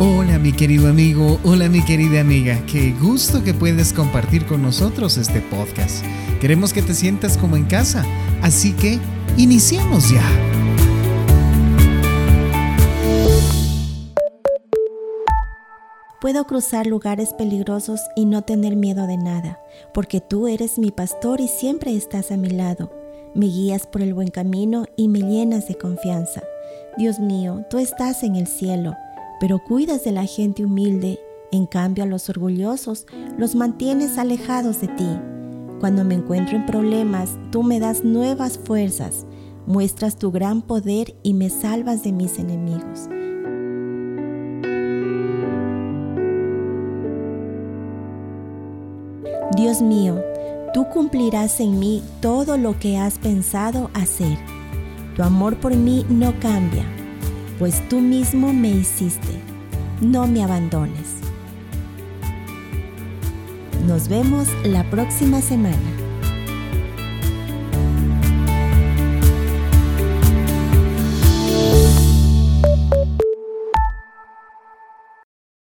Hola mi querido amigo, hola mi querida amiga, qué gusto que puedes compartir con nosotros este podcast. Queremos que te sientas como en casa, así que iniciemos ya. Puedo cruzar lugares peligrosos y no tener miedo de nada, porque tú eres mi pastor y siempre estás a mi lado. Me guías por el buen camino y me llenas de confianza. Dios mío, tú estás en el cielo pero cuidas de la gente humilde, en cambio a los orgullosos los mantienes alejados de ti. Cuando me encuentro en problemas, tú me das nuevas fuerzas, muestras tu gran poder y me salvas de mis enemigos. Dios mío, tú cumplirás en mí todo lo que has pensado hacer. Tu amor por mí no cambia pues tú mismo me hiciste. No me abandones. Nos vemos la próxima semana.